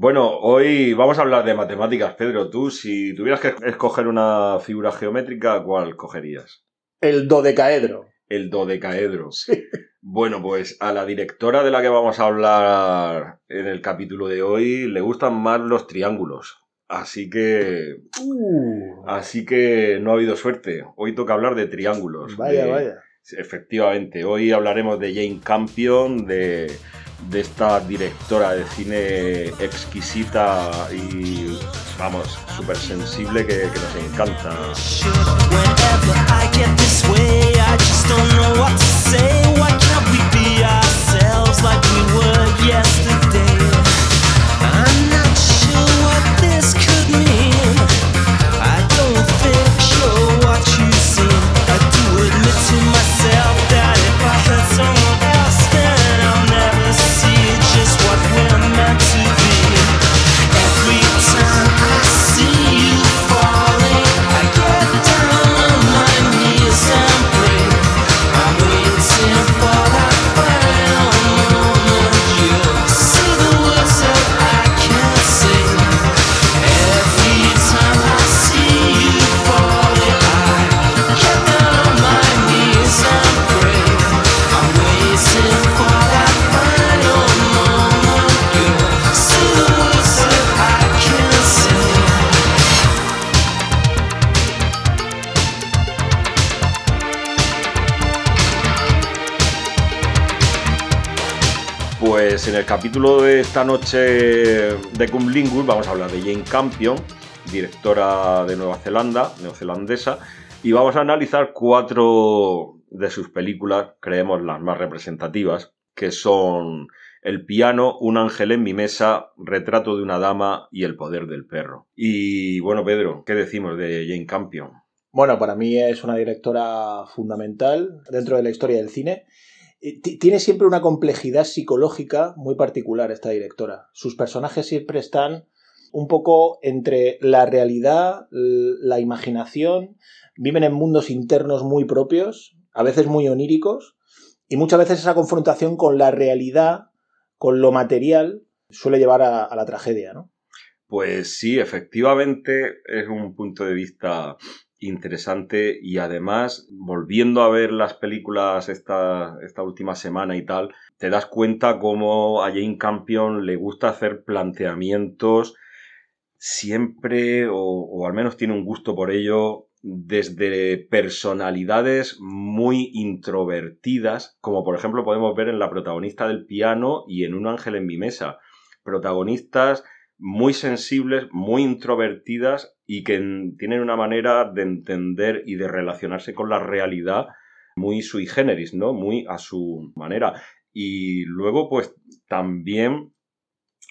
Bueno, hoy vamos a hablar de matemáticas, Pedro. Tú, si tuvieras que escoger una figura geométrica, ¿cuál cogerías? El dodecaedro. El dodecaedro. Sí. Bueno, pues a la directora de la que vamos a hablar en el capítulo de hoy le gustan más los triángulos. Así que. Uh. Así que no ha habido suerte. Hoy toca hablar de triángulos. Vaya, vaya. Efectivamente, hoy hablaremos de Jane Campion, de de esta directora de cine exquisita y, vamos, súper sensible que, que nos encanta. El capítulo de esta noche de Cumlingus vamos a hablar de Jane Campion, directora de Nueva Zelanda, neozelandesa, y vamos a analizar cuatro de sus películas, creemos las más representativas, que son El piano, Un ángel en mi mesa, Retrato de una dama y El poder del perro. Y bueno, Pedro, ¿qué decimos de Jane Campion? Bueno, para mí es una directora fundamental dentro de la historia del cine tiene siempre una complejidad psicológica muy particular esta directora. Sus personajes siempre están un poco entre la realidad, la imaginación, viven en mundos internos muy propios, a veces muy oníricos, y muchas veces esa confrontación con la realidad, con lo material, suele llevar a, a la tragedia, ¿no? Pues sí, efectivamente es un punto de vista interesante y además volviendo a ver las películas esta, esta última semana y tal, te das cuenta cómo a Jane Campion le gusta hacer planteamientos siempre o, o al menos tiene un gusto por ello desde personalidades muy introvertidas, como por ejemplo podemos ver en la protagonista del piano y en Un ángel en mi mesa. Protagonistas muy sensibles, muy introvertidas y que tienen una manera de entender y de relacionarse con la realidad muy sui generis, ¿no? Muy a su manera. Y luego, pues también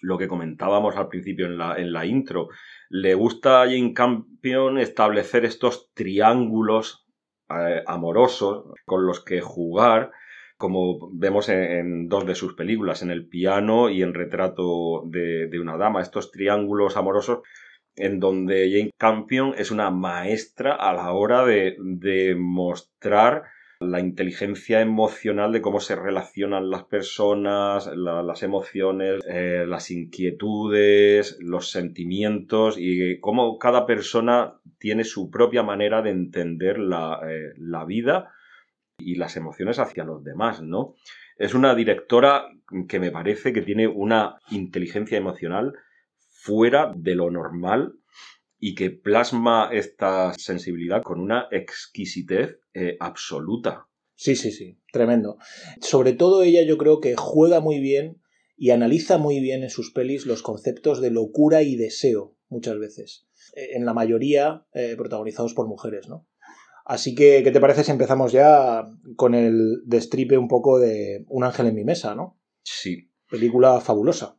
lo que comentábamos al principio en la, en la intro, le gusta a Jane Campion establecer estos triángulos eh, amorosos con los que jugar como vemos en, dos de sus películas, en El piano y en Retrato de, una dama, estos triángulos amorosos en donde Jane Campion es una maestra a la hora de, de mostrar la inteligencia emocional de cómo se relacionan las personas, las emociones, eh, las inquietudes, los sentimientos y cómo cada persona tiene su propia manera de entender la, eh, la vida y las emociones hacia los demás, ¿no? Es una directora que me parece que tiene una inteligencia emocional fuera de lo normal y que plasma esta sensibilidad con una exquisitez eh, absoluta. Sí, sí, sí, tremendo. Sobre todo ella yo creo que juega muy bien y analiza muy bien en sus pelis los conceptos de locura y deseo, muchas veces. Eh, en la mayoría eh, protagonizados por mujeres, ¿no? Así que, ¿qué te parece si empezamos ya con el destripe un poco de Un ángel en mi mesa, ¿no? Sí. Película fabulosa.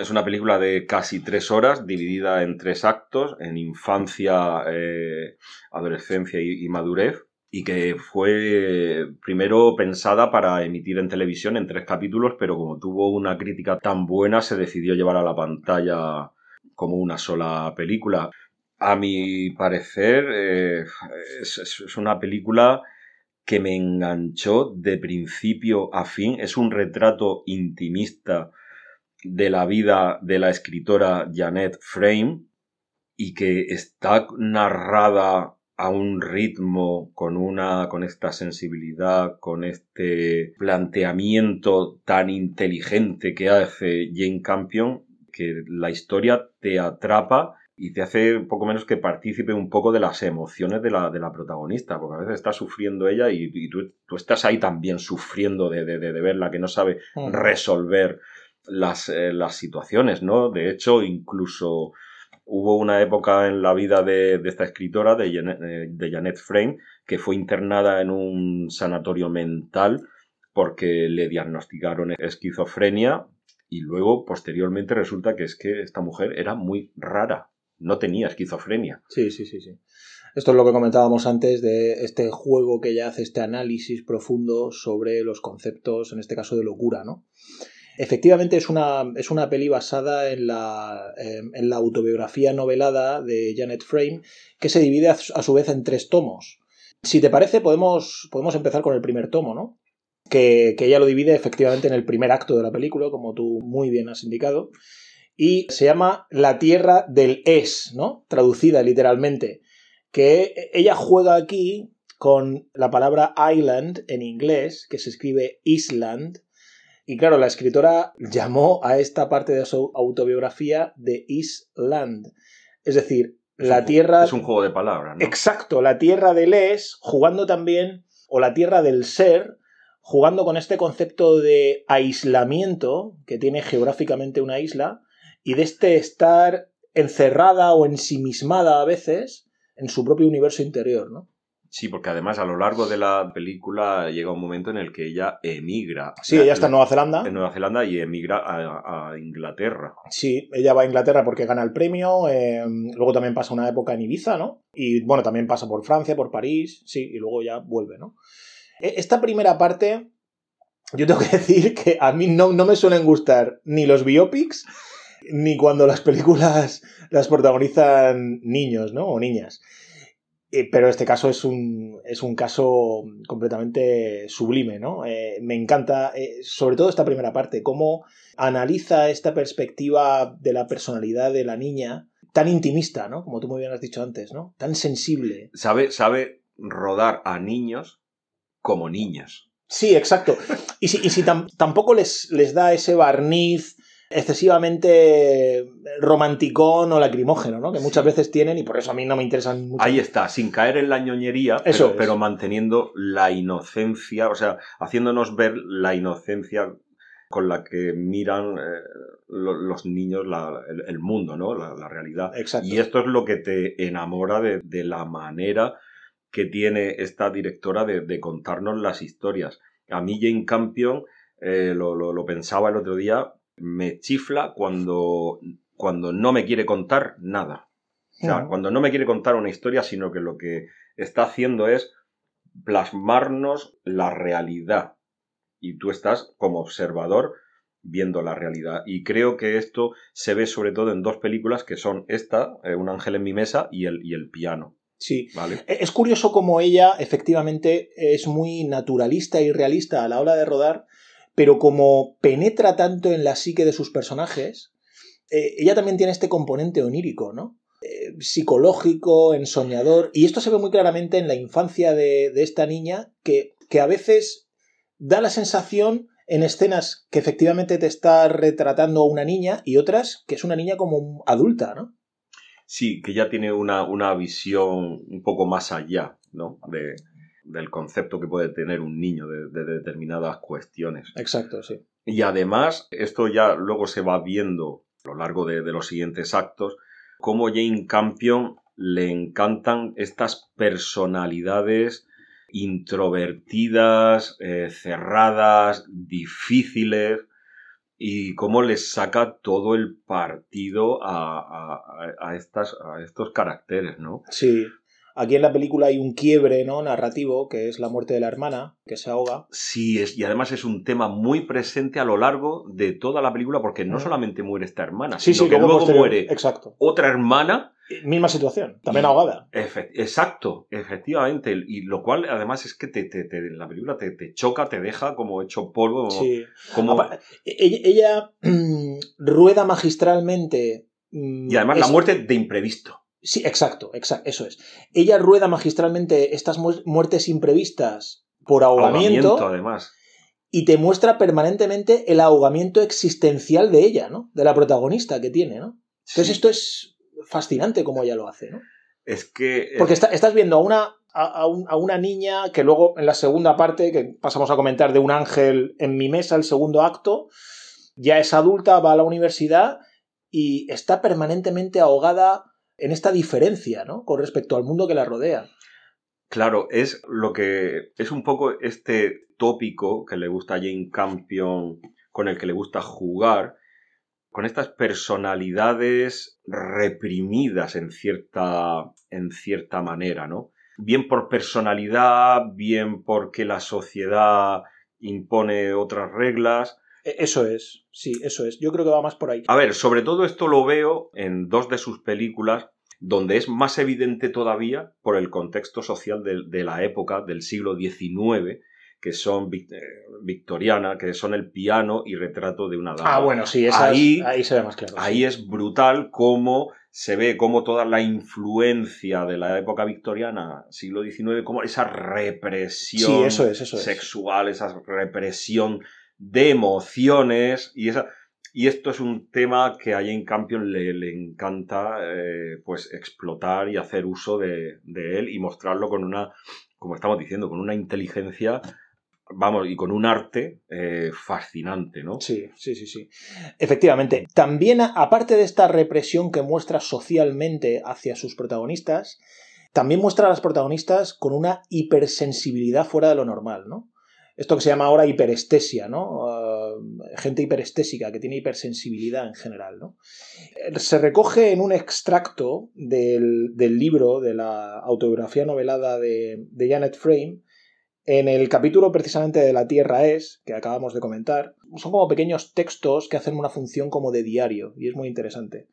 Es una película de casi tres horas, dividida en tres actos, en infancia, eh, adolescencia y, y, madurez, y que fue primero pensada para emitir en televisión en tres capítulos, pero como tuvo una crítica tan buena, se decidió llevar a la pantalla como una sola película. A mi parecer, eh, es, una película que me enganchó de principio a fin. Es un retrato intimista de la vida de la escritora Janet Frame y que está narrada a un ritmo, con una, con esta sensibilidad, con este planteamiento tan inteligente que hace Jane Campion, que la historia te atrapa y te hace un poco menos que partícipe un poco de las emociones de la, de la protagonista, porque a veces está sufriendo ella y, tú, estás ahí también sufriendo de, de, de verla que no sabe mm. resolver las, eh, las situaciones, ¿no? De hecho, incluso hubo una época en la vida de, esta escritora, de Janet, eh, de Janet Frame, que fue internada en un sanatorio mental porque le diagnosticaron esquizofrenia y luego posteriormente resulta que es que esta mujer era muy rara, no tenía esquizofrenia. Sí, sí, sí, sí. Esto es lo que comentábamos antes de este juego que ella hace, este análisis profundo sobre los conceptos, en este caso de locura, ¿no? Efectivamente es una, es una peli basada en la, en la autobiografía novelada de Janet Frame, que se divide a su vez en tres tomos. Si te parece, podemos, podemos empezar con el primer tomo, ¿no? Que, que ella lo divide efectivamente en el primer acto de la película, como tú muy bien has indicado, y se llama La Tierra del Es, ¿no? Traducida literalmente. Que ella juega aquí con la palabra island en inglés, que se escribe Island, y claro, la escritora llamó a esta parte de su autobiografía de Island. Es decir, la tierra. Es un juego de palabras, ¿no? Exacto, la tierra del es, jugando también, o la tierra del ser, jugando con este concepto de aislamiento que tiene geográficamente una isla, y de este estar encerrada o ensimismada a veces en su propio universo interior, ¿no? Sí, porque además a lo largo de la película llega un momento en el que ella emigra. Sí, ella está en Nueva Zelanda. En Nueva Zelanda y emigra a, Inglaterra. Sí, ella va a Inglaterra porque gana el premio. Em, luego también pasa una época en Ibiza, ¿no? Y bueno, también pasa por Francia, por París, sí, y luego ya vuelve, ¿no? E, esta primera parte, yo tengo que decir que a mí no, no me suelen gustar ni los biopics, ni cuando las películas las protagonizan niños, ¿no? O niñas. Eh, pero este caso es un, es un caso completamente sublime, ¿no? Eh, me encanta, eh, sobre todo esta primera parte, cómo analiza esta perspectiva de la personalidad de la niña, tan intimista, ¿no? Como tú muy bien has dicho antes, ¿no? Tan sensible. Sabe, sabe rodar a niños como niñas. Sí, exacto. Y si, y si tampoco les, les da ese barniz excesivamente romanticón o lacrimógeno, ¿no? Que muchas veces tienen y por eso a mí no me interesan mucho. Ahí está, sin caer en la ñoñería, pero, pero, manteniendo la inocencia, o sea, haciéndonos ver la inocencia con la que miran eh, los niños el, mundo, ¿no? La, realidad. Exacto. Y esto es lo que te enamora de, la manera que tiene esta directora de, contarnos las historias. A mí Jane Campion, eh, lo, lo, pensaba el otro día, me chifla cuando, cuando no me quiere contar nada. O sea, cuando no me quiere contar una historia, sino que lo que está haciendo es plasmarnos la realidad. Y tú estás como observador viendo la realidad. Y creo que esto se ve sobre todo en dos películas que son esta, eh, Un ángel en mi mesa, y el, y el piano. Sí, ¿Vale? E, es curioso como ella efectivamente es muy naturalista y realista a la hora de rodar, pero como penetra tanto en la psique de sus personajes, eh, ella también tiene este componente onírico, ¿no? Eh, psicológico, ensoñador, y esto se ve muy claramente en la infancia de, esta niña, que, que, a veces da la sensación en escenas que efectivamente te está retratando una niña y otras que es una niña como adulta, ¿no? Sí, que ya tiene una, una visión un poco más allá, ¿no? De, del concepto que puede tener un niño de, determinadas cuestiones. Exacto, sí. Y además, esto ya luego se va viendo a lo largo de, los siguientes actos, cómo Jane Campion le encantan estas personalidades introvertidas, eh, cerradas, difíciles, y cómo les saca todo el partido a, a, estas, a estos caracteres, ¿no? Sí. Aquí en la película hay un quiebre ¿no? narrativo, que es la muerte de la hermana, que se ahoga. Sí, es, y además es un tema muy presente a lo largo de toda la película, porque no solamente muere esta hermana, sino que luego muere exacto. otra hermana Misma situación, también ahogada. exacto, efectivamente. Y lo cual, además, es que te, la película te, choca, te deja como hecho polvo. Sí. Como... Ella, ella rueda magistralmente. Mm, y además la muerte de imprevisto. Sí, exacto, exacto, eso es. Ella rueda magistralmente estas muertes imprevistas por ahogamiento. ahogamiento además. Y te muestra permanentemente el ahogamiento existencial de ella, ¿no? De la protagonista que tiene, ¿no? Entonces esto es fascinante como ella lo hace, ¿no? Es que... Eh, Porque estás viendo a una, a, una niña que luego en la segunda parte, que pasamos a comentar de un ángel en mi mesa, el segundo acto, ya es adulta, va a la universidad y está permanentemente ahogada en esta diferencia, ¿no? Con respecto al mundo que la rodea. Claro, es lo que es un poco este tópico que le gusta a Jane Campion, con el que le gusta jugar, con estas personalidades reprimidas en cierta, en cierta manera, ¿no? Bien por personalidad, bien porque la sociedad impone otras reglas. E, eso es, sí, eso es. Yo creo que va más por ahí. A ver, sobre todo esto lo veo en dos de sus películas, donde es más evidente todavía por el contexto social de, de la época, del siglo XIX, que son eh, victoriana, que son el piano y retrato de una dama. Ah, bueno, sí, ahí, ahí se ve más claro. Ahí es brutal cómo se ve cómo toda la influencia de la época victoriana, siglo XIX, como esa represión eso es, eso sexual, esa represión de emociones y esa... Y esto es un tema que a Jane Campion le, encanta eh, pues explotar y hacer uso de, de él y mostrarlo con una, como estamos diciendo, con una inteligencia vamos, y con un arte eh, fascinante, ¿no? Sí, sí, sí, sí. Efectivamente. También, aparte de esta represión que muestra socialmente hacia sus protagonistas, también muestra a las protagonistas con una hipersensibilidad fuera de lo normal, ¿no? Esto que se llama ahora hiperestesia, ¿no? Uh, gente hiperestésica que tiene hipersensibilidad en general, ¿no? Se recoge en un extracto del, libro, de la autobiografía novelada de, Janet Frame, en el capítulo precisamente de La Tierra es, que acabamos de comentar, son como pequeños textos que hacen una función como de diario y es muy interesante.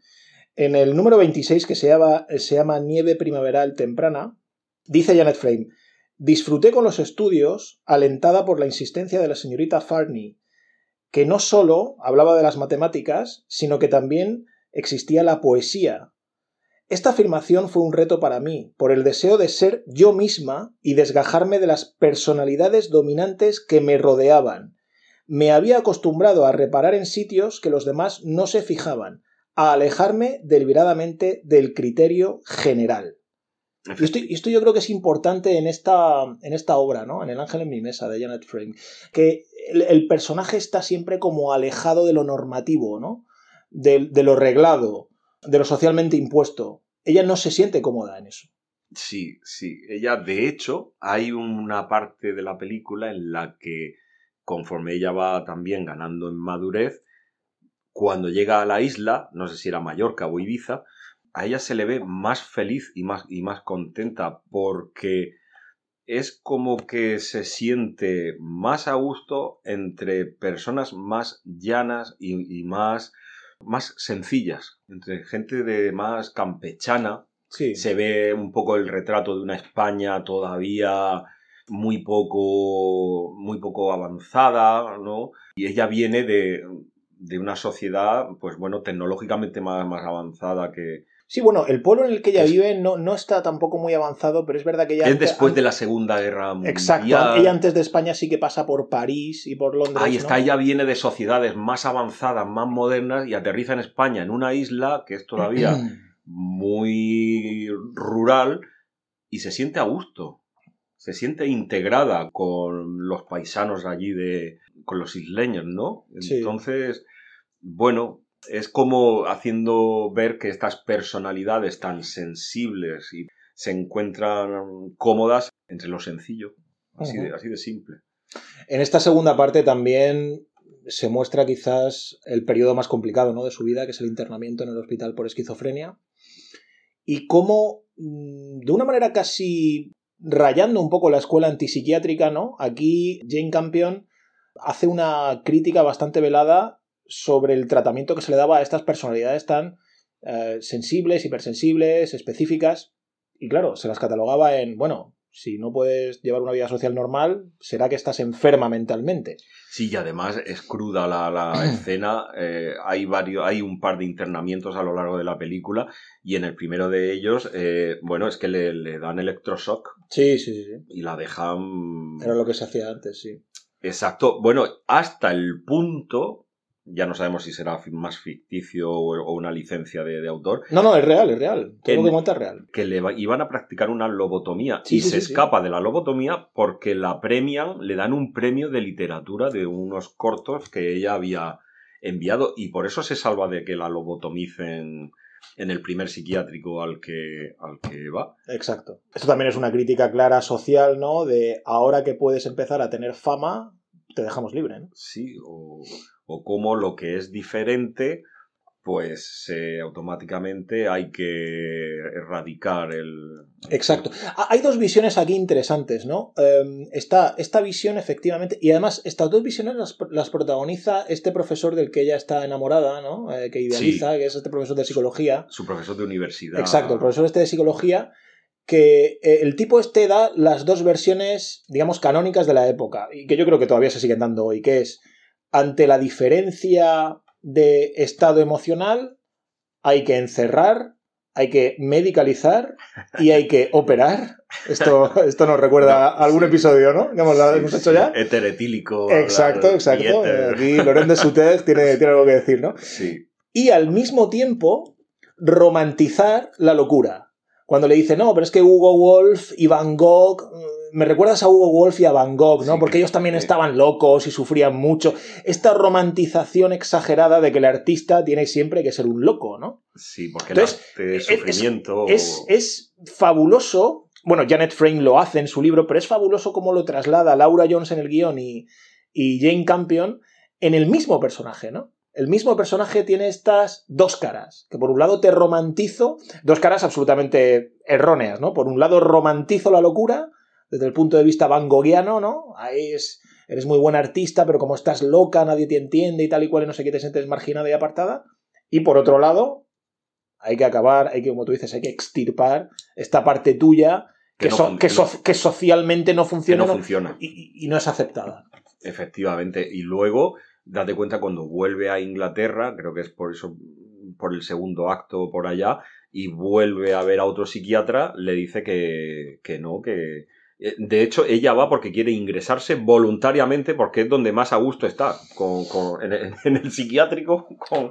En el número 26, que se llama Nieve Primaveral Temprana, dice Janet Frame, disfruté con los estudios alentada por la insistencia de la señorita Farney, que no solo hablaba de las matemáticas, sino que también existía la poesía, esta afirmación fue un reto para mí, por el deseo de ser yo misma y desgajarme de las personalidades dominantes que me rodeaban. Me había acostumbrado a reparar en sitios que los demás no se fijaban, a alejarme deliberadamente del criterio general. Y esto, yo creo que es importante en esta, en esta obra, ¿no? En El ángel en mi mesa, de Janet Frame, que el, personaje está siempre como alejado de lo normativo, ¿no? de lo reglado, de lo socialmente impuesto. Ella no se siente cómoda en eso. Sí, sí. Ella, de hecho, hay una parte de la película en la que, conforme ella va también ganando en madurez, cuando llega a la isla, no sé si era Mallorca o Ibiza, a ella se le ve más feliz y más, y más contenta porque es como que se siente más a gusto entre personas más llanas y más más sencillas, entre gente de más campechana. Se ve un poco el retrato de una España todavía muy poco, muy poco avanzada, ¿no? Y ella viene de, de una sociedad, pues bueno, tecnológicamente más, más avanzada que, Sí, bueno, el pueblo en el que ella vive no, no está tampoco muy avanzado, pero es verdad que ella... Es después de la Segunda Guerra Mundial. Exacto, ella antes de España sí que pasa por París y por Londres. Ahí está, ella viene de sociedades más avanzadas, más modernas y aterriza en España, en una isla que es todavía muy rural y se siente a gusto. Se siente integrada con los paisanos allí de... con los isleños, ¿no? Entonces, bueno, es como haciendo ver que estas personalidades tan sensibles y se encuentran cómodas entre lo sencillo, así, de, así de simple. En esta segunda parte también se muestra quizás el periodo más complicado ¿no? de su vida, que es el internamiento en el hospital por esquizofrenia, y cómo, mm, de una manera casi rayando un poco la escuela antipsiquiátrica, ¿no? Aquí Jane Campion hace una crítica bastante velada sobre el tratamiento que se le daba a estas personalidades tan eh, sensibles, hipersensibles, específicas. Y claro, se las catalogaba en, bueno, si no puedes llevar una vida social normal, será que estás enferma mentalmente. Sí, y además es cruda la, la escena. eh, hay varios, hay un par de internamientos a lo largo de la película y en el primero de ellos, eh, bueno, es que le, le dan electroshock Sí, sí, sí. sí. y la dejan. Era lo que se hacía antes, sí. Exacto. Bueno, hasta el punto, ya no sabemos si será más ficticio o, una licencia de, de autor, No, no, es real, es real. Todo lo que es real. que le va- iban a practicar una lobotomía Sí, y sí, se sí. escapa de la lobotomía porque la premian, le dan un premio de literatura de unos cortos que ella había enviado y por eso se salva de que la lobotomicen en el primer psiquiátrico al que, al que va. Exacto. Esto también es una crítica clara social, ¿no? De ahora que puedes empezar a tener fama, te dejamos libre, ¿no? Sí, o, o como lo que es diferente, pues eh, automáticamente hay que erradicar el... Exacto. Hay dos visiones aquí interesantes, ¿no? Eh, está esta visión, efectivamente, y además estas dos visiones las, las protagoniza este profesor del que ella está enamorada, ¿no? Eh, que idealiza, que es este profesor de psicología. Su profesor de universidad. Exacto, el profesor este de psicología, que eh, el tipo este da las dos versiones, digamos, canónicas de la época, y que yo creo que todavía se siguen dando hoy, que es, ante la diferencia de estado emocional, hay que encerrar, hay que medicalizar y hay que operar. Esto, esto nos recuerda a algún sí. episodio, ¿no? Hemos, hemos hecho ya. Éter etílico. Exacto, exacto. Aquí Lorenz de tiene, tiene algo que decir, ¿no? Sí, y al mismo tiempo romantizar la locura. Cuando le dice, no, pero es que Hugo Wolf y Van Gogh, mm, me recuerdas a Hugo Wolf y a Van Gogh, ¿no? Sí, Porque que- ellos también estaban locos y sufrían mucho. Esta romantización exagerada de que el artista tiene siempre que ser un loco, ¿no? sí, porque Entonces, el arte es- es sufrimiento. Es, es fabuloso. Bueno, Janet Frame lo hace en su libro, pero es fabuloso cómo lo traslada Laura Jones en el guion y, y Jane Campion en el mismo personaje, ¿no? El mismo personaje tiene estas dos caras, que por un lado te romantizo, dos caras absolutamente erróneas, ¿no? Por un lado romantizo la locura, desde el punto de vista van Goghiano, ¿no? Ahí es, eres muy buen artista, pero como estás loca, nadie te entiende y tal y cual, y no sé qué, te sientes marginada y apartada. Y por otro lado, hay que acabar, hay que, como tú dices, hay que extirpar esta parte tuya que, Que no so- fun- que, que so- que socialmente no funciona no funciona. y no es aceptada. Efectivamente. Y luego, date cuenta cuando vuelve a Inglaterra, creo que es por eso, por el segundo acto por allá, y vuelve a ver a otro psiquiatra, le dice que, que no, que. eh, De hecho, ella va porque quiere ingresarse voluntariamente porque es donde más a gusto está, con, con- en, el, psiquiátrico.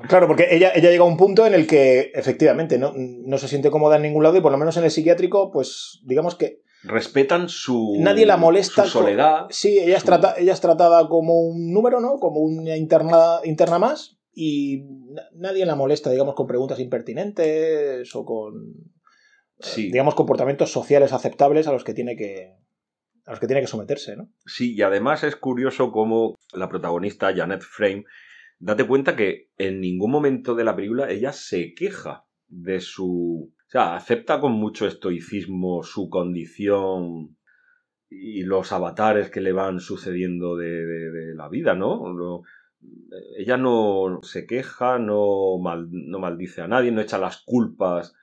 Claro, porque ella, ella llega a un punto en el que efectivamente no, no se siente cómoda en ningún lado y por lo menos en el psiquiátrico, pues digamos que Respetan su, Nadie la molesta su soledad. sí, ella es, su- trata- ella es tratada como un número, ¿no? Como una interna, interna más y na- nadie la molesta, digamos, con preguntas impertinentes o con, Sí. digamos, comportamientos sociales aceptables a los que tiene que, a los que tiene que someterse, ¿no? Sí, y además es curioso cómo la protagonista, Janet Frame, date cuenta que en ningún momento de la película ella se queja de su... Sea, acepta con mucho estoicismo su condición y los avatares que le van sucediendo de, de- la vida, ¿no? No- ella no se queja, no, mal- no maldice a nadie, no echa las culpas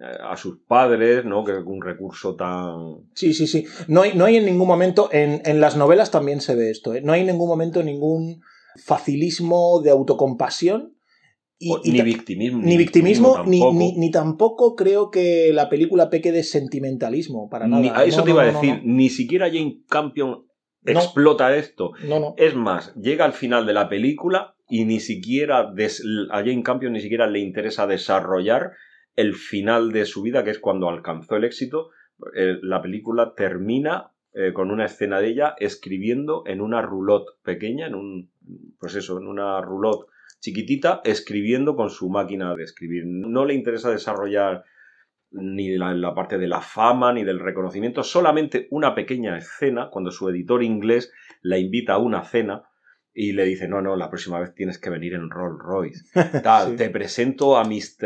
eh, a sus padres, ¿no? Que es un recurso tan... Sí, sí, sí. No hay, no hay en ningún momento, en, en las novelas también se ve esto, ¿eh? no hay en ningún momento ningún facilismo de autocompasión. Y, o- y ni victimismo. ni victimismo, ni, tampoco. ni, ni tampoco creo que la película peque de sentimentalismo, para nada. Ni- a eso No, te no, iba a decir, no, ni siquiera Jane Campion explota esto. Es más, llega al final de la película y ni siquiera des- a Jane Campion ni siquiera le interesa desarrollar el final de su vida, que es cuando alcanzó el éxito. Eh, la película termina eh, con una escena de ella escribiendo en una roulotte pequeña, en un, pues eso, en una roulotte chiquitita, escribiendo con su máquina de escribir. No le interesa desarrollar ni la, la parte de la fama ni del reconocimiento, solamente una pequeña escena cuando su editor inglés la invita a una cena y le dice, no, no, la próxima vez tienes que venir en Rolls Royce. Tal, Sí. Te presento a Mr...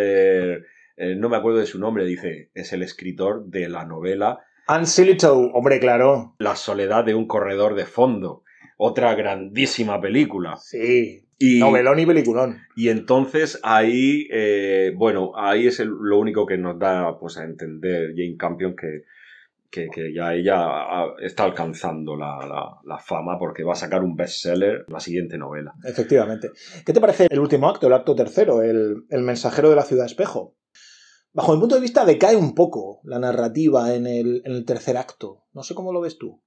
eh, no me acuerdo de su nombre, dice, es el escritor de la novela Anne Sillitoe, hombre, claro. La soledad de un corredor de fondo. Otra grandísima película. Sí. Y, Novelón y peliculón. y entonces ahí, eh, bueno, ahí es el- lo único que nos da pues, a entender Jane Campion que, que, que ya ella está alcanzando la, la- la fama porque va a sacar un bestseller, la siguiente novela. Efectivamente. ¿Qué te parece el último acto, el acto tercero, el, el mensajero de la ciudad espejo? Bajo mi punto de vista decae un poco la narrativa en el, en el tercer acto. No sé cómo lo ves tú.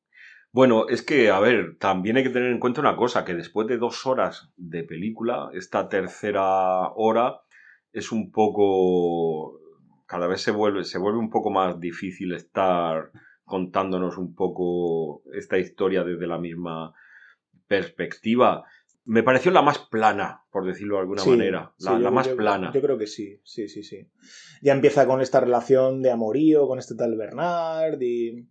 Bueno, es que, a ver, también hay que tener en cuenta una cosa, que después de dos horas de película, esta tercera hora es un poco... cada vez se vuelve, se vuelve un poco más difícil estar contándonos un poco esta historia desde la misma perspectiva. Me pareció la más plana, por decirlo de alguna Sí, manera, sí, la, la yo- más yo- plana. Yo creo que sí, sí, sí, sí. Ya empieza con esta relación de amorío con este tal Bernard y...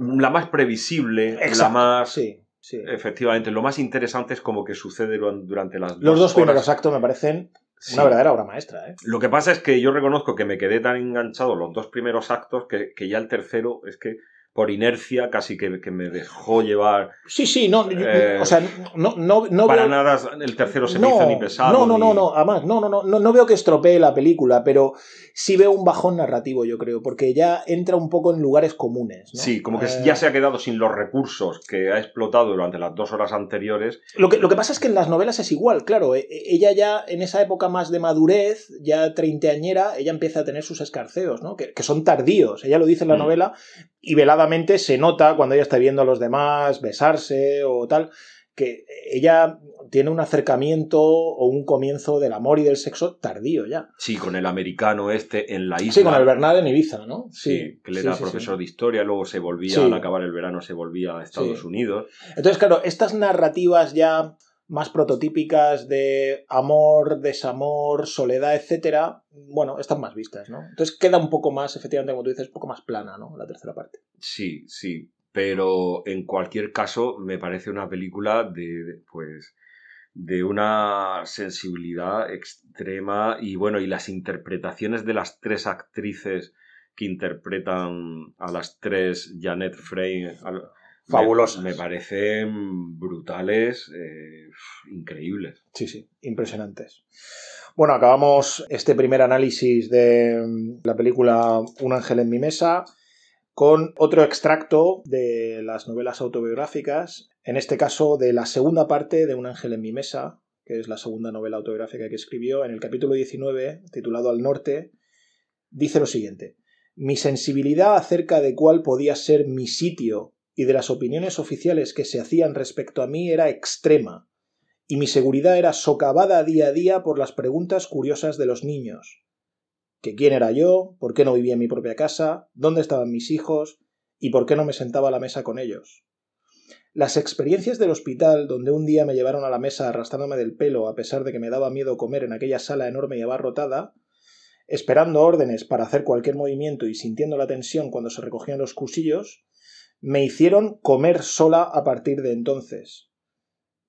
La más previsible, la más... Sí, sí. Efectivamente, lo más interesante es como que sucede duran- durante las Los dos horas. primeros actos me parecen Sí. una verdadera obra maestra, ¿eh? Lo que pasa es que yo reconozco que me quedé tan enganchado los dos primeros actos que, que ya el tercero es que por inercia casi que, que me dejó llevar. Sí, sí, no, Eh, o sea, no, no, no Para veo- nada el tercero se me hizo ni pesado. No, no, ni- no, no, además, no, no, no, no, no veo que estropee la película, pero sí veo un bajón narrativo, yo creo, porque ya entra un poco en lugares comunes. ¿no? Sí, como que Eh, ya se ha quedado sin los recursos que ha explotado durante las dos horas anteriores. Lo que, lo que pasa es que en las novelas es igual, claro. e- e- Ella ya, en esa época más de madurez, ya treintañera, ella empieza a tener sus escarceos, ¿no? Que, que son tardíos. Ella lo dice en la Mm. novela y veladamente se nota cuando ella está viendo a los demás besarse o tal, que ella tiene un acercamiento o un comienzo del amor y del sexo tardío ya. Sí, con el americano este en la isla. Sí, con el Bernard en Ibiza, ¿no? Sí, que él sí, era sí, profesor sí. de historia, luego se volvía, Sí. al acabar el verano, se volvía a Estados Sí. Unidos. Entonces, claro, estas narrativas ya más prototípicas de amor, desamor, soledad, etcétera, bueno, están más vistas, ¿no? Entonces queda un poco más, efectivamente, como tú dices, un poco más plana, ¿no? La tercera parte. Sí, sí, pero en cualquier caso me parece una película de, pues de una sensibilidad extrema y bueno, y las interpretaciones de las tres actrices que interpretan a las tres Janet Frey al- me- Fabulosas. Me, parecen brutales, eh, increíbles. Sí, sí, impresionantes. Bueno, acabamos este primer análisis de mm, la película Un ángel en mi mesa con otro extracto de las novelas autobiográficas, en este caso de la segunda parte de Un ángel en mi mesa, que es la segunda novela autobiográfica que escribió, en el capítulo 19, titulado Al norte, dice lo siguiente. Mi sensibilidad acerca de cuál podía ser mi sitio y de las opiniones oficiales que se hacían respecto a mí era extrema, y mi seguridad era socavada día a día por las preguntas curiosas de los niños. ¿Que quién era yo? ¿Por qué no vivía en mi propia casa? ¿Dónde estaban mis hijos? ¿Y por qué no me sentaba a la mesa con ellos? Las experiencias del hospital, donde un día me llevaron a la mesa arrastrándome del pelo a pesar de que me daba miedo comer en aquella sala enorme y abarrotada, esperando órdenes para hacer cualquier movimiento y sintiendo la tensión cuando se recogían los cusillos, me hicieron comer sola a partir de entonces.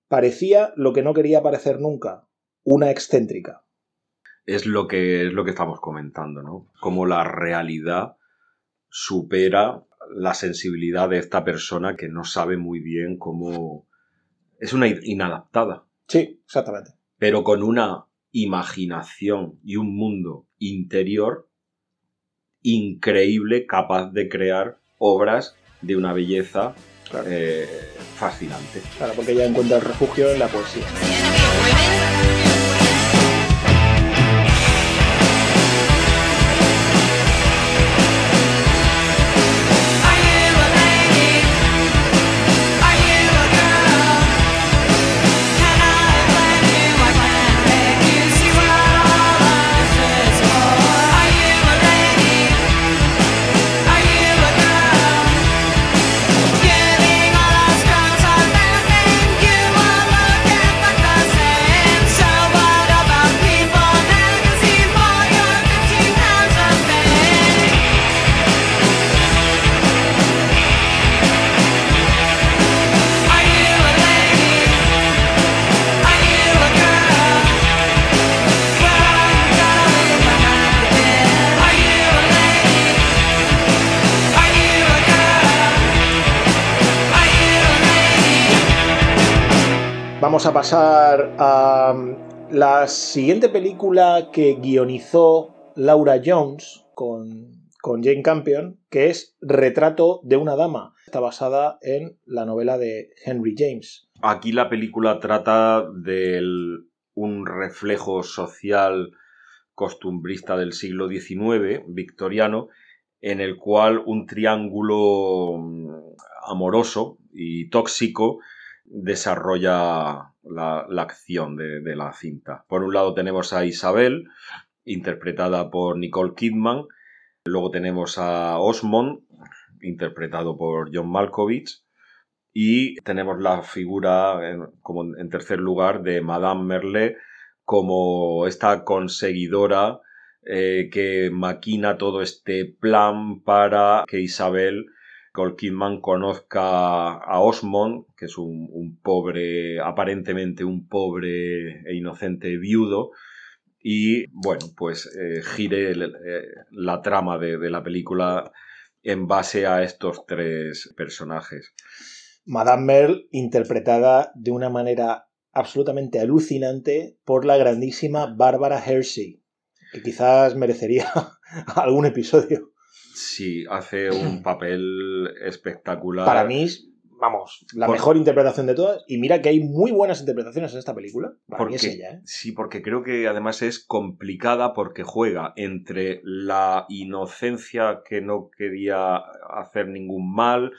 Parecía lo que no quería parecer nunca, una excéntrica. Es lo que es lo que estamos comentando, ¿no? Cómo la realidad supera la sensibilidad de esta persona que no sabe muy bien cómo es una inadaptada, Sí, exactamente. pero con una imaginación y un mundo interior increíble capaz de crear obras de una belleza Claro. eh, fascinante. Claro, porque ella encuentra el refugio en la poesía. Pasar a mm, la siguiente película que guionizó Laura Jones con, con Jane Campion, que es Retrato de una dama. Está basada en la novela de Henry James. Aquí la película trata de un reflejo social costumbrista del siglo XIX, victoriano, en el cual un triángulo mm, amoroso y tóxico desarrolla la, acción de, la cinta. Por un lado tenemos a Isabel, interpretada por Nicole Kidman, luego tenemos a Osmond, interpretado por John Malkovich, y tenemos la figura, como en tercer lugar, de Madame Merle como esta conseguidora eh, que maquina todo este plan para que Isabel Kidman conozca a Osmond, que es un, pobre, aparentemente un pobre e inocente viudo, y bueno, pues eh, gire eh, la trama de, de la película en base a estos tres personajes. Madame Merle interpretada de una manera absolutamente alucinante por la grandísima Bárbara Hershey, que quizás merecería algún episodio. Sí, hace un papel espectacular. Para mí, vamos, la mejor interpretación de todas. Y mira que hay muy buenas interpretaciones en esta película. Para mí es ella, ¿eh? Sí, porque creo que además es complicada porque juega entre la inocencia que no quería hacer ningún mal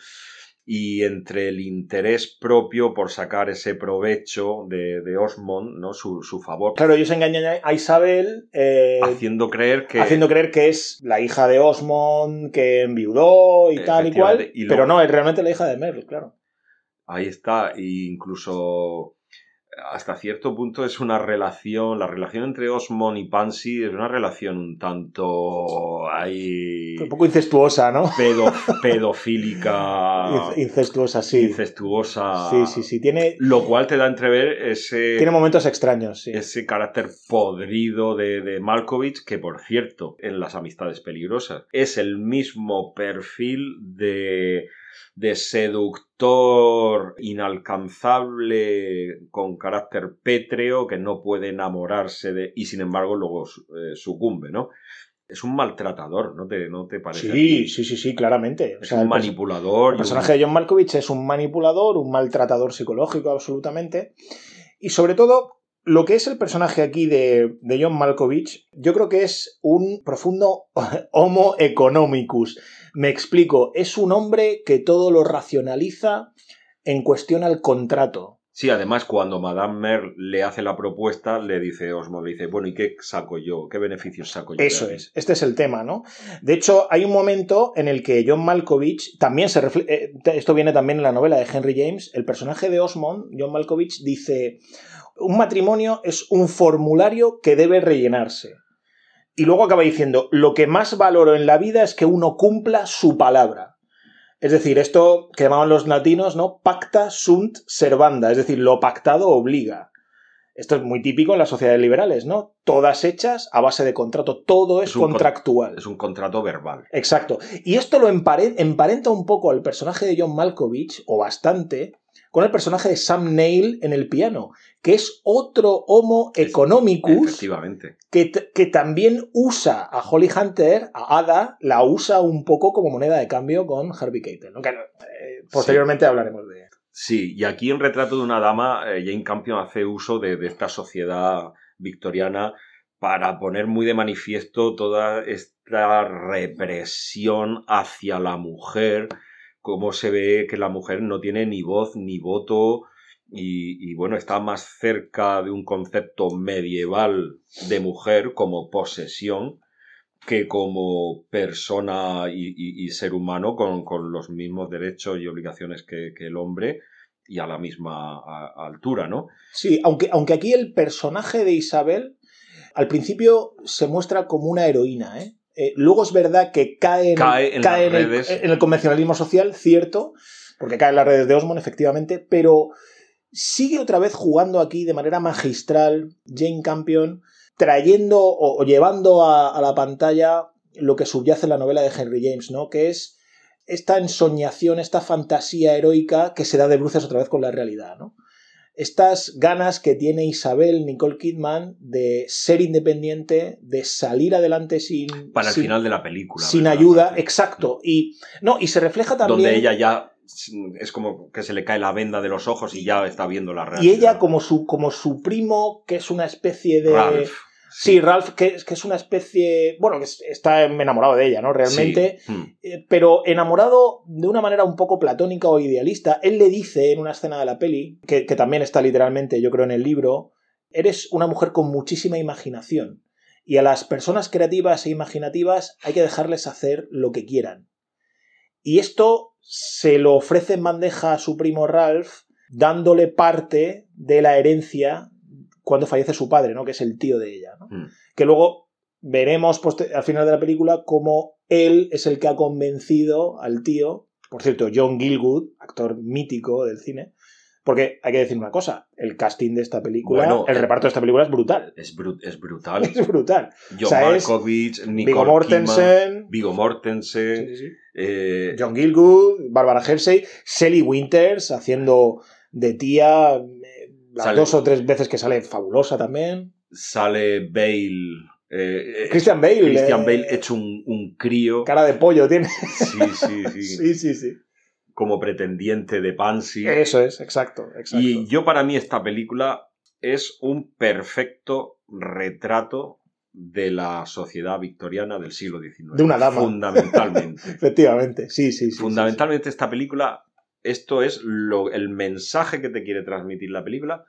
y entre el interés propio por sacar ese provecho de, de Osmond, ¿no? Su, favor. Claro, ellos engañan a Isabel eh, haciendo creer que haciendo creer que es la hija de Osmond que enviudó y tal y cual, pero no, es realmente la hija de Merle, claro. Ahí está, e incluso hasta cierto punto es una relación, la relación entre Osmond y Pansy es una relación un tanto ahí... Un poco incestuosa, ¿no? pedofílica. Incestuosa, sí. Incestuosa. Sí, sí, sí. Tiene... Lo cual te da a entrever ese... Tiene momentos extraños, sí. Ese carácter podrido de, de Malkovich, que por cierto, en las amistades peligrosas, es el mismo perfil de de seductor inalcanzable con carácter pétreo que no puede enamorarse de y sin embargo luego eh, sucumbe, ¿no? Es un maltratador, ¿no te, no te parece? Sí, sí, sí, sí, claramente. Es un manipulador. El personaje de John Malkovich es un manipulador, un maltratador psicológico, absolutamente. Y sobre todo, lo que es el personaje aquí de, de, John Malkovich, yo creo que es un profundo homo economicus. Me explico, es un hombre que todo lo racionaliza en cuestión al contrato. Sí, además cuando Madame Merle le hace la propuesta, le dice Osmo, le dice, bueno, ¿y qué saco yo? ¿Qué beneficios saco yo? Eso es, este es el tema, ¿no? De hecho, hay un momento en el que John Malkovich también se refleja, eh, esto viene también en la novela de Henry James, el personaje de Osmond, John Malkovich, dice, un matrimonio es un formulario que debe rellenarse. Y luego acaba diciendo, lo que más valoro en la vida es que uno cumpla su palabra. Es decir, esto que llamaban los latinos, ¿no? Pacta sunt servanda, es decir, lo pactado obliga. Esto es muy típico en las sociedades liberales, ¿no? Todas hechas a base de contrato, todo es, contractual. es un contrato verbal. Exacto. Y esto lo emparenta un poco al personaje de John Malkovich, o bastante, con el personaje de Sam Neill en el piano, que es otro Homo economicus efectivamente. Que, que, también usa a Holly Hunter, a Ada, la usa un poco como moneda de cambio con Harvey Keitel. Que, eh, posteriormente hablaremos de Sí, y aquí en Retrato de una Dama, eh, Jane Campion hace uso de, de esta sociedad victoriana para poner muy de manifiesto toda esta represión hacia la mujer, cómo se ve que la mujer no tiene ni voz ni voto y, bueno, está más cerca de un concepto medieval de mujer como posesión que como persona y, ser humano con, los mismos derechos y obligaciones que, el hombre y a la misma altura, ¿no? Sí, aunque, aunque aquí el personaje de Isabel al principio se muestra como una heroína, ¿eh? Eh, luego es verdad que cae, en, el, convencionalismo social, cierto, porque cae en las redes de Osmond, efectivamente, pero sigue otra vez jugando aquí de manera magistral Jane Campion, trayendo o, llevando a, la pantalla lo que subyace en la novela de Henry James, ¿no? Que es esta ensoñación, esta fantasía heroica que se da de bruces otra vez con la realidad, ¿no? Estas ganas que tiene Isabel Nicole Kidman de ser independiente, de salir adelante sin para el sin, final de la película sin ¿verdad? ayuda, exacto. Y no, y se refleja también donde ella ya es como que se le cae la venda de los ojos y ya está viendo la realidad y ella como su como su primo que es una especie de Ralph, Sí, Ralph, que, es- que es una especie. Bueno, que es- está enamorado de ella, ¿no? Realmente. Sí. Mm. Eh, pero enamorado de una manera un poco platónica o idealista. Él le dice en una escena de la peli, que, que también está literalmente, yo creo, en el libro: Eres una mujer con muchísima imaginación. Y a las personas creativas e imaginativas hay que dejarles hacer lo que quieran. Y esto se lo ofrece en bandeja a su primo Ralph, dándole parte de la herencia cuando fallece su padre, ¿no? Que es el tío de ella, ¿no? Mm. Que luego veremos poste- al final de la película cómo él es el que ha convencido al tío, por cierto, John Gilgood, actor mítico del cine, porque hay que decir una cosa, el casting de esta película, Bueno, el reparto de esta película es brutal. Es, bru- es brutal. Es brutal. John o sea, Viggo Kidman, Mortensen, Viggo Mortensen, sí, sí, sí. eh, John Gilgood, Barbara Hersey, Sally Winters haciendo de tía las Sale- dos o tres veces que sale fabulosa también. sale Bale. eh, eh, Christian Bale. Christian eh, Bale hecho un, un crío. Cara de pollo tiene. Sí, sí, sí. Sí, sí, sí. Como pretendiente de Pansy. Eso es, exacto, exacto. Y yo para mí esta película es un perfecto retrato de la sociedad victoriana del siglo XIX. De una dama. Fundamentalmente. Efectivamente, sí, sí, sí. Fundamentalmente esta película, esto es lo, el mensaje que te quiere transmitir la película,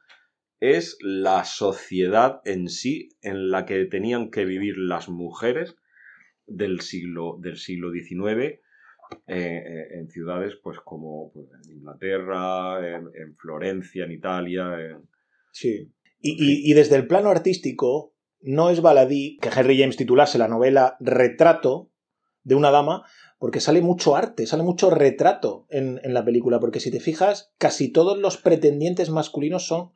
es la sociedad en sí en la que tenían que vivir las mujeres del siglo, del siglo XIX eh, eh, en ciudades pues como pues, en Inglaterra, en, en Florencia, en Italia. en- Sí. Y, y- y desde el plano artístico, no es baladí que Henry James titulase la novela Retrato de una dama, porque sale mucho arte, sale mucho retrato en, en la película, porque si te fijas, casi todos los pretendientes masculinos son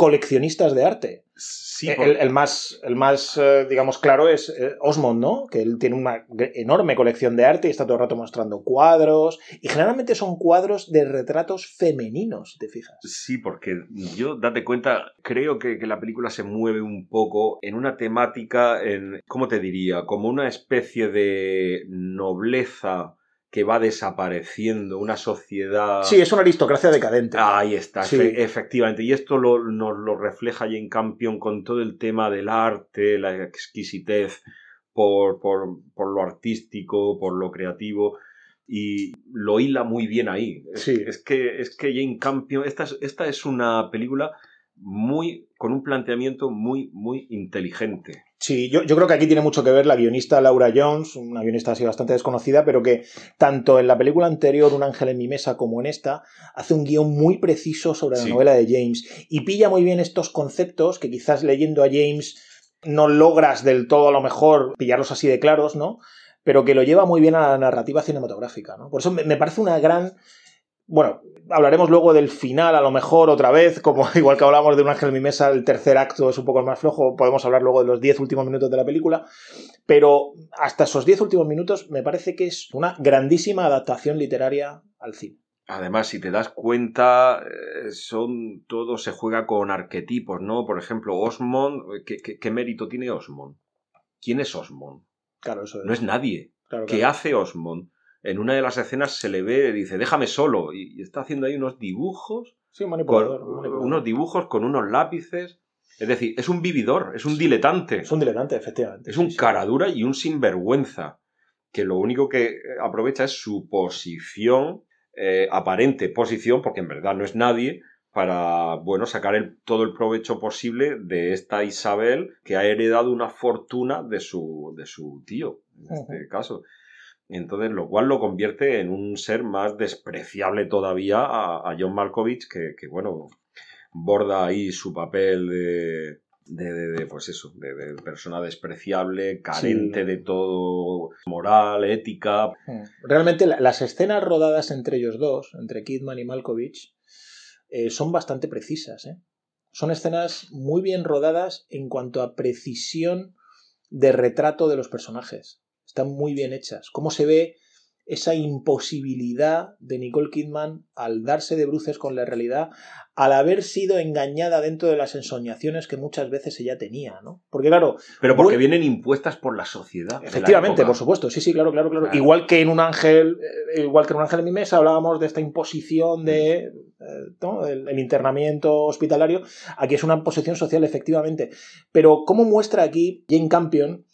coleccionistas de arte. Sí, el, el más, el más eh, digamos, claro es eh, Osmond, ¿no? Que él tiene una enorme colección de arte y está todo el rato mostrando cuadros. Y generalmente son cuadros de retratos femeninos, te fijas. Sí, porque yo, date cuenta, creo que, que la película se mueve un poco en una temática, en, ¿cómo te diría? Como una especie de nobleza que va desapareciendo, una sociedad... Sí, es una aristocracia decadente. Ahí está, Sí. efe- efectivamente. Y esto lo, nos lo refleja Jane Campion con todo el tema del arte, la exquisitez por, por, por lo artístico, por lo creativo. Y lo hila muy bien ahí. Es, Sí. es que, es que Jane Campion, esta es, esta es una película muy, con un planteamiento muy, muy inteligente. Sí, yo, yo creo que aquí tiene mucho que ver la guionista Laura Jones, una guionista así bastante desconocida, pero que tanto en la película anterior, Un ángel en mi mesa, como en esta, hace un guion muy preciso sobre la Sí. novela de James y pilla muy bien estos conceptos que quizás leyendo a James no logras del todo a lo mejor pillarlos así de claros, ¿no? Pero que lo lleva muy bien a la narrativa cinematográfica, ¿no? Por eso me, me parece una gran... Bueno, hablaremos luego del final, a lo mejor otra vez, como igual que hablamos de Un ángel en mi mesa, el tercer acto es un poco más flojo, podemos hablar luego de los 10 últimos minutos de la película, pero hasta esos 10 últimos minutos me parece que es una grandísima adaptación literaria al cine. Además, si te das cuenta, eh, son todo se juega con arquetipos, ¿no? Por ejemplo, Osmond, ¿qué, qué, qué mérito tiene Osmond? ¿Quién es Osmond? Claro, eso es. No es nadie. claro, ¿Qué claro. hace Osmond? En una de las escenas se le ve, dice, déjame solo, y, está haciendo ahí unos dibujos, Sí, con, manipulador. manipulador. unos dibujos con unos lápices. Es decir, es un vividor, es un diletante, Es un diletante, efectivamente. es un sí, sí. caradura y un sinvergüenza, que lo único que eh, aprovecha es su posición, eh, aparente posición, porque en verdad no es nadie, para, bueno, sacar el- todo el provecho posible de esta Isabel que ha heredado una fortuna de su, de su tío, en este caso. Entonces, lo cual lo convierte en un ser más despreciable todavía a, a John Malkovich, que, que, bueno, borda ahí su papel de, de, de- de, pues eso, de, persona despreciable, carente Sí. de todo moral, ética. Mm. Realmente la- las escenas rodadas entre ellos dos, entre Kidman y Malkovich, eh, son bastante precisas. ¿eh? Son escenas muy bien rodadas en cuanto a precisión de retrato de los personajes. Están muy bien hechas. Cómo se ve esa imposibilidad de Nicole Kidman al darse de bruces con la realidad, al haber sido engañada dentro de las ensoñaciones que muchas veces ella tenía, ¿no? Porque claro... Pero porque vienen impuestas por la sociedad. Efectivamente, por supuesto, sí, sí, claro, claro, claro, Igual que en un ángel, eh, igual que en un ángel en mi mesa hablábamos de esta imposición de mm. eh, el, internamiento hospitalario, aquí es una posición social, efectivamente. Pero ¿cómo muestra aquí Jane Campion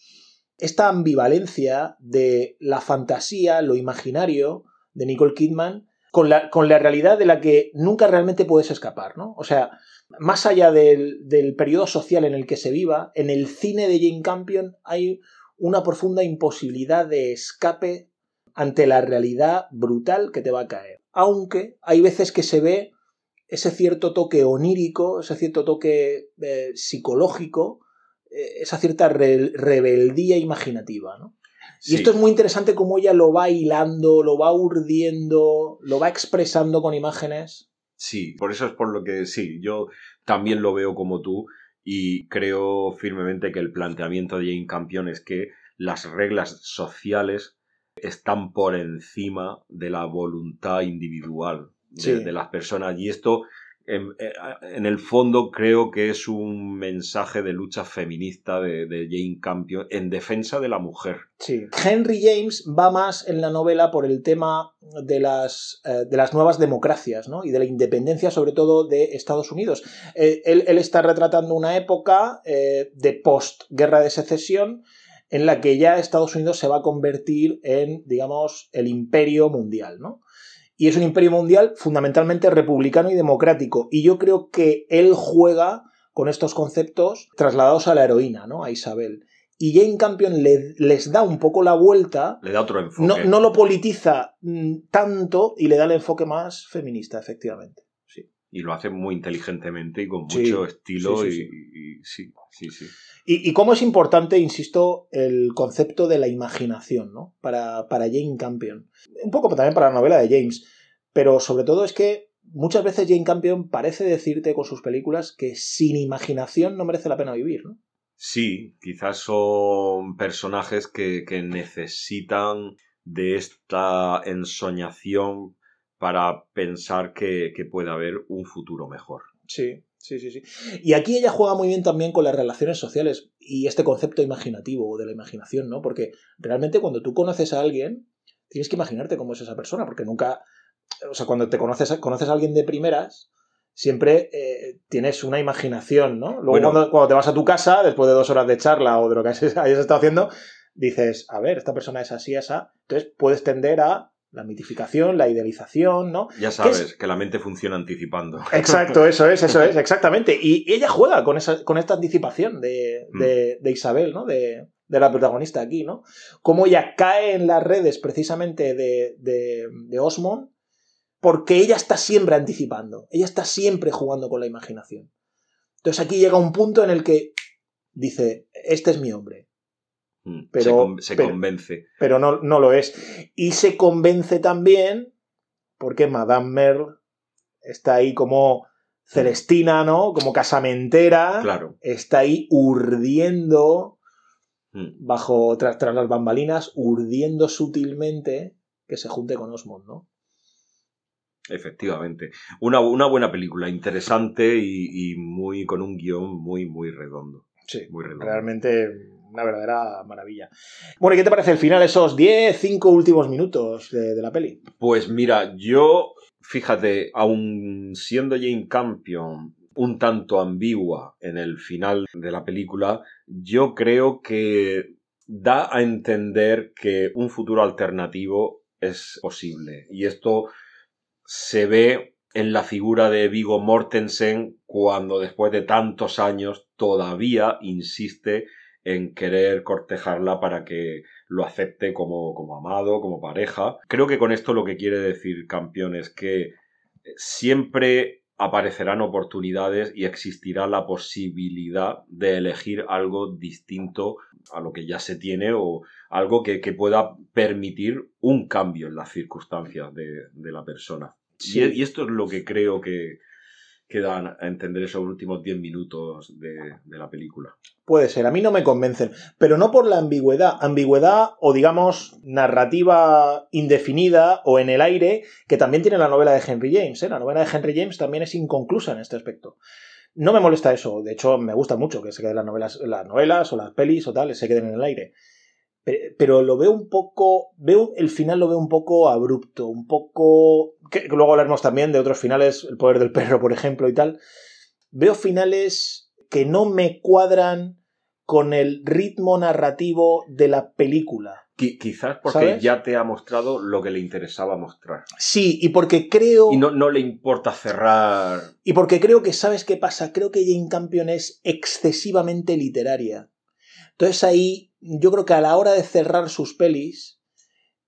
esta ambivalencia de la fantasía, lo imaginario de Nicole Kidman con la, con la realidad de la que nunca realmente puedes escapar, ¿no? O sea, más allá del, periodo social en el que se viva, en el cine de Jane Campion hay una profunda imposibilidad de escape ante la realidad brutal que te va a caer. Aunque hay veces que se ve ese cierto toque onírico, ese cierto toque eh, psicológico, esa cierta rebeldía imaginativa, ¿no? Y esto es muy interesante cómo ella lo va hilando, lo va urdiendo, lo va expresando con imágenes. Sí, por eso es por lo que sí, yo también lo veo como tú y creo firmemente que el planteamiento de Jane Campion es que las reglas sociales están por encima de la voluntad individual de las personas y esto eh, en, el fondo creo que es un mensaje de lucha feminista de, Jane Campion en defensa de la mujer. Sí. Henry James va más en la novela por el tema de las, eh, de las nuevas democracias ¿no? y de la independencia sobre todo de Estados Unidos. Eh, él, está retratando una época de post-guerra de secesión en la que ya Estados Unidos se va a convertir en, digamos, el imperio mundial, ¿no? Y es un imperio mundial fundamentalmente republicano y democrático. Y yo creo que él juega con estos conceptos trasladados a la heroína, ¿no? A Isabel. Y Jane Campion le, les da un poco la vuelta. Le da otro enfoque. No, no lo politiza mm, tanto y le da el enfoque más feminista, efectivamente. Sí. Y lo hace muy inteligentemente y con mucho estilo y, sí, sí, sí. Y, cómo es importante, insisto, el concepto de la imaginación, ¿no? Para, para Jane Campion. Un poco también para la novela de James. Pero sobre todo es que muchas veces Jane Campion parece decirte con sus películas que sin imaginación no merece la pena vivir, ¿no? Sí, quizás son personajes que, que necesitan de esta ensoñación para pensar que, que puede haber un futuro mejor. Sí, Sí, sí, sí. Y aquí ella juega muy bien también con las relaciones sociales y este concepto imaginativo de la imaginación, ¿no? Porque realmente cuando tú conoces a alguien, tienes que imaginarte cómo es esa persona, porque nunca. O sea, cuando te conoces, conoces a alguien de primeras, siempre eh, tienes una imaginación, ¿no? Luego cuando, te vas a tu casa, después de dos horas de charla o de lo que hayas, hayas estado haciendo, dices, a ver, esta persona es así, esa. Entonces puedes tender a la mitificación, la idealización, ¿no? Ya sabes, que la mente funciona anticipando. Exacto, eso es, eso es, exactamente. Y ella juega con, esa, con esta anticipación de, mm. Isabel, ¿no? De, la protagonista aquí, ¿no? Cómo ella cae en las redes precisamente de, de Osmond, porque ella está siempre anticipando, ella está siempre jugando con la imaginación. Entonces aquí llega un punto en el que dice, este es mi hombre, pero, se, convence. Pero no, no, lo es. Y se convence también porque Madame Merle está ahí como Celestina, ¿no? Como casamentera. Claro. Está ahí urdiendo, mm. bajo, tras, tras, las bambalinas, urdiendo sutilmente que se junte con Osmond, ¿no? Efectivamente. Una, una buena película, interesante y, y, muy con un guion muy, muy redondo. Sí, muy redondo. realmente una verdadera maravilla. Bueno, ¿y qué te parece el final, esos 10, 5 últimos minutos de, la peli? Pues mira, yo, fíjate, aun siendo Jane Campion un tanto ambigua en el final de la película, yo creo que da a entender que un futuro alternativo es posible. Y esto se ve en la figura de Vigo Mortensen cuando después de tantos años todavía insiste en querer cortejarla para que lo acepte como, como amado, como pareja. Creo que con esto lo que quiere decir campeón es que siempre aparecerán oportunidades y existirá la posibilidad de elegir algo distinto a lo que ya se tiene o algo que, pueda permitir un cambio en las circunstancias de, la persona. Y, esto es lo que creo que, que dan a entender esos últimos 10 minutos de, la película. Puede ser, a mí no me convencen, pero no por la ambigüedad, ambigüedad o digamos narrativa indefinida o en el aire, que también tiene la novela de Henry James. ¿eh? La novela de Henry James también es inconclusa en este aspecto. No me molesta eso, de hecho me gusta mucho que se queden las novelas, las novelas o las pelis o tal, se queden en el aire pero lo veo un poco, veo el final lo veo un poco abrupto, un poco, que, luego hablaremos también de otros finales, el poder del perro, por ejemplo, y tal. Veo finales que no me cuadran con el ritmo narrativo de la película. quizás porque ya te ha mostrado lo que le interesaba mostrar. Sí, y porque creo... Y no, no, le importa cerrar... Y porque creo que, ¿sabes qué pasa? Creo que Jane Campion es excesivamente literaria. Entonces ahí yo creo que a la hora de cerrar sus pelis,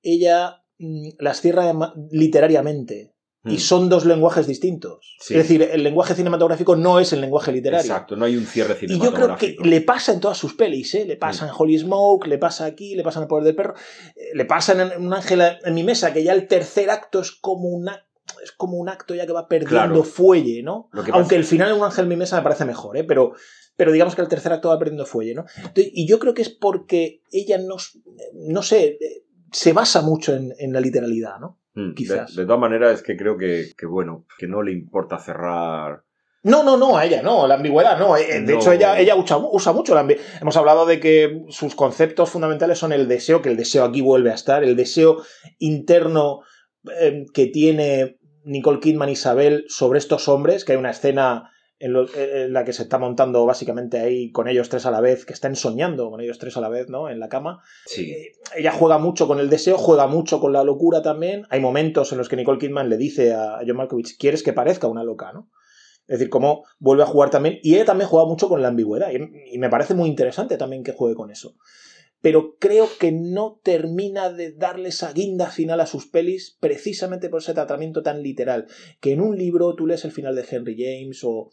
ella mm, las cierra literariamente. Y hmm. son dos lenguajes distintos. Es decir, el lenguaje cinematográfico no es el lenguaje literario. Exacto, no hay un cierre cinematográfico. Y yo creo que le pasa en todas sus pelis, ¿eh? Le pasa hmm. en Holy Smoke, le pasa aquí, le pasa en El Poder del Perro, eh, le pasa en Un Ángel en mi mesa, que ya el tercer acto es como una es como un acto ya que va perdiendo fuelle, ¿no? Aunque el final en Un Ángel en mi mesa me parece mejor, ¿eh? Pero, pero digamos que el tercer acto va perdiendo fuelle, ¿no? y yo creo que es porque ella no, no sé, se basa mucho en, la literalidad, ¿no? Mm, Quizás. De, todas maneras, es que creo que, bueno, que no le importa cerrar. No, no, no, a ella no, la ambigüedad no. Eh, de hecho, ella, ella usa, mucho la ambigüedad. Hemos hablado de que sus conceptos fundamentales son el deseo, que el deseo aquí vuelve a estar, el deseo interno eh, que tiene Nicole Kidman y Isabel sobre estos hombres, que hay una escena en, la que se está montando básicamente ahí con ellos tres a la vez, que están soñando con ellos tres a la vez, ¿no? En la cama. Sí. Eh, ella juega mucho con el deseo, juega mucho con la locura también. Hay momentos en los que Nicole Kidman le dice a John Malkovich, ¿quieres que parezca una loca, no? Es decir, cómo vuelve a jugar también. Y ella también juega mucho con la ambigüedad. y me parece muy interesante también que juegue con eso pero creo que no termina de darle esa guinda final a sus pelis precisamente por ese tratamiento tan literal, que en un libro tú lees el final de Henry James o,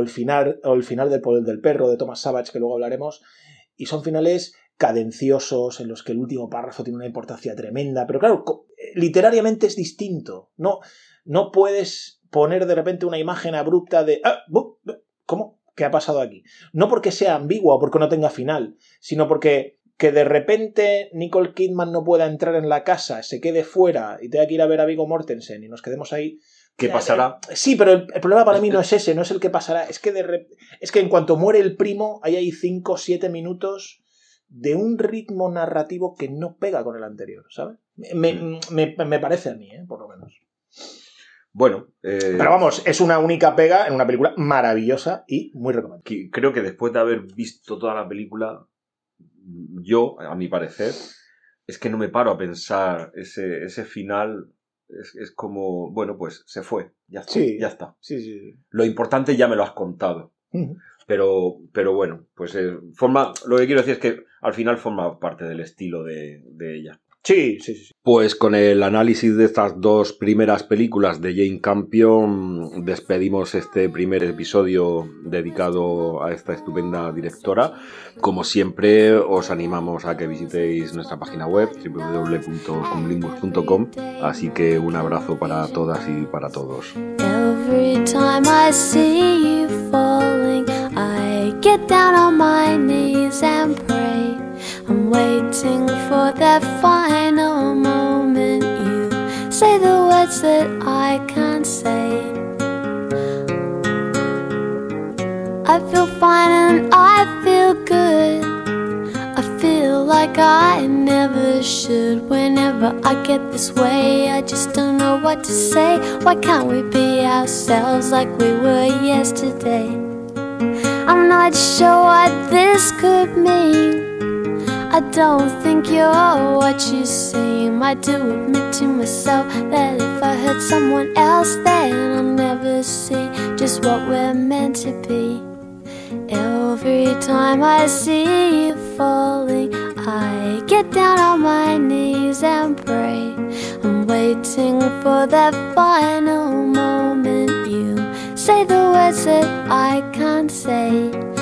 el, final, o el final del Poder del Perro de Thomas Savage, que luego hablaremos, y son finales cadenciosos en los que el último párrafo tiene una importancia tremenda, pero claro, literariamente es distinto, no, no puedes poner de repente una imagen abrupta de... Ah, ¿Cómo? ¿Qué ha pasado aquí? No porque sea ambigua o porque no tenga final, sino porque que de repente Nicole Kidman no pueda entrar en la casa, se quede fuera y tenga que ir a ver a Vigo Mortensen y nos quedemos ahí. ¿Qué pasará? Sí, pero el, problema para mí no es ese, no es el que pasará. Es que, de es que en cuanto muere el primo, ahí hay 5 o 7 minutos de un ritmo narrativo que no pega con el anterior, ¿sabes? Me, mm. parece a mí, ¿eh? por lo menos. Bueno. Eh, pero vamos, es una única pega en una película maravillosa y muy recomendable. Creo que después de haber visto toda la película, yo, a mi parecer, es que no me paro a pensar ese, ese final. Es, como, bueno, pues se fue, ya está. ya está. Lo importante ya me lo has contado. Pero, pero bueno, pues eh, forma, lo que quiero decir es que al final forma parte del estilo de, de ella. Sí, sí, sí. Pues con el análisis de estas dos primeras películas de Jane Campion despedimos este primer episodio dedicado a esta estupenda directora. Como siempre, os animamos a que visitéis nuestra página web www.comlimbus.com. Así que un abrazo para todas y para todos. Every time I see you falling, I get down on my knees and pray. Waiting for that final moment. You say the words that I can't say. I feel fine and I feel good. I feel like I never should. Whenever I get this way, I just don't know what to say. Why can't we be ourselves like we were yesterday? I'm not sure what this could mean. I don't think you're what you seem. I do admit to myself that if I hurt someone else, then I'll never see just what we're meant to be. Every time I see you falling, I get down on my knees and pray. I'm waiting for that final moment. You say the words that I can't say.